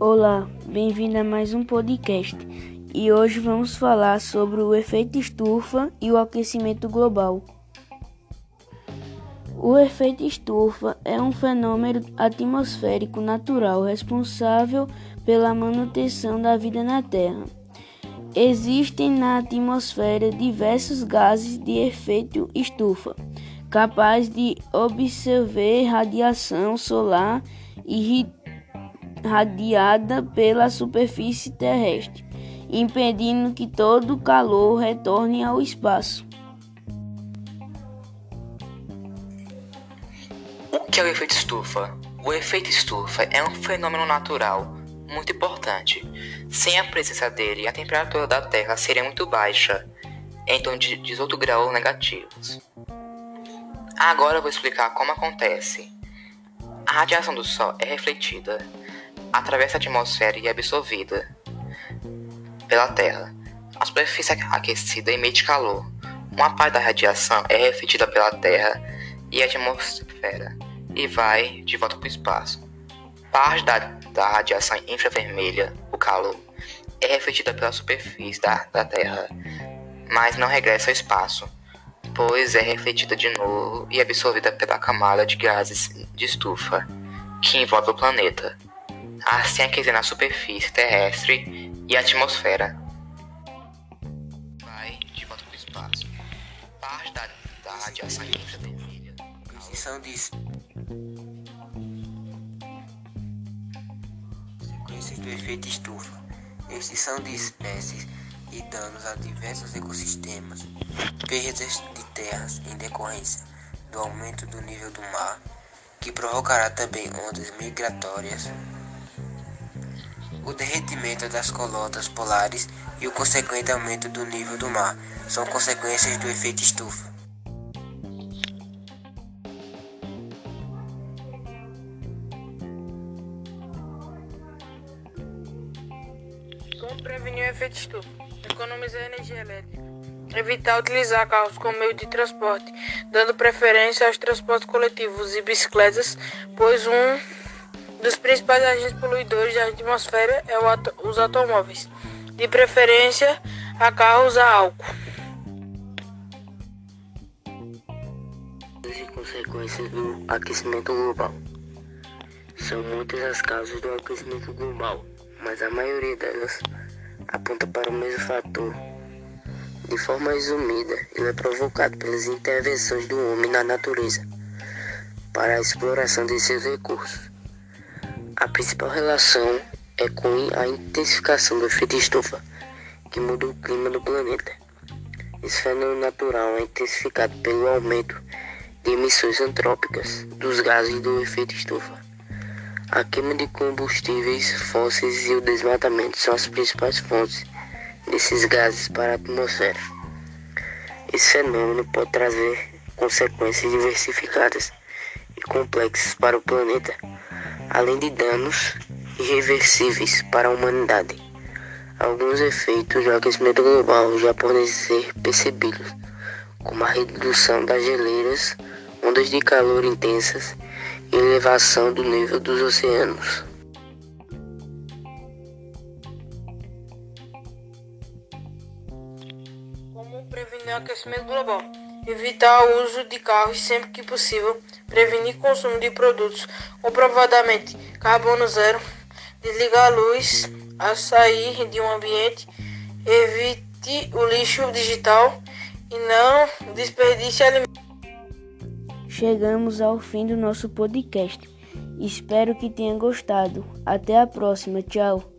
Olá, bem-vindo a mais um podcast. E hoje vamos falar sobre o efeito estufa e o aquecimento global. O efeito estufa é um fenômeno atmosférico natural responsável pela manutenção da vida na Terra. Existem na atmosfera diversos gases de efeito estufa, capazes de absorver radiação solar irradiada pela superfície terrestre, impedindo que todo o calor retorne ao espaço. O que é o efeito estufa? O efeito estufa é um fenômeno natural muito importante. Sem a presença dele, a temperatura da Terra seria muito baixa, em torno de 18 graus negativos. Agora eu vou explicar como acontece. A radiação do Sol é refletida, atravessa a atmosfera e é absorvida pela Terra. A superfície aquecida emite calor. Uma parte da radiação é refletida pela Terra e a atmosfera e vai de volta para o espaço. Parte da, da radiação infravermelha, o calor, é refletida pela superfície da, da Terra, mas não regressa ao espaço, pois é refletida de novo e absorvida pela camada de gases de estufa que envolve o planeta, assim aquecendo a superfície terrestre e a atmosfera. Vai de volta para o espaço. Parte da, da radiação infravermelha. Extinção de sequências do efeito estufa, extinção de espécies e danos a diversos ecossistemas, perdas de terras em decorrência do aumento do nível do mar, que provocará também ondas migratórias, o derretimento das calotas polares e o consequente aumento do nível do mar são consequências do efeito estufa. Como prevenir o efeito estufa? Economizar energia elétrica. Evitar utilizar carros como meio de transporte, dando preferência aos transportes coletivos e bicicletas, pois um dos principais agentes poluidores da atmosfera é os automóveis. De preferência a carros a álcool. e consequências do aquecimento global. São muitas as causas do aquecimento global, mas a maioria delas aponta para o mesmo fator. De forma resumida, ele é provocado pelas intervenções do homem na natureza para a exploração de seus recursos. A principal relação é com a intensificação do efeito estufa, que muda o clima do planeta. Esse fenômeno natural é intensificado pelo aumento de emissões antrópicas dos gases do efeito estufa. A queima de combustíveis fósseis e o desmatamento são as principais fontes desses gases para a atmosfera. Esse fenômeno pode trazer consequências diversificadas e complexas para o planeta, além de danos irreversíveis para a humanidade. Alguns efeitos do aquecimento global já podem ser percebidos, como a redução das geleiras, ondas de calor intensas e elevação do nível dos oceanos. Como prevenir o aquecimento global? Evitar o uso de carros sempre que possível, prevenir consumo de produtos comprovadamente carbono zero, desligar a luz ao sair de um ambiente, evite o lixo digital e não desperdice alimentos. Chegamos ao fim do nosso podcast. Espero que tenha gostado. Até a próxima. Tchau.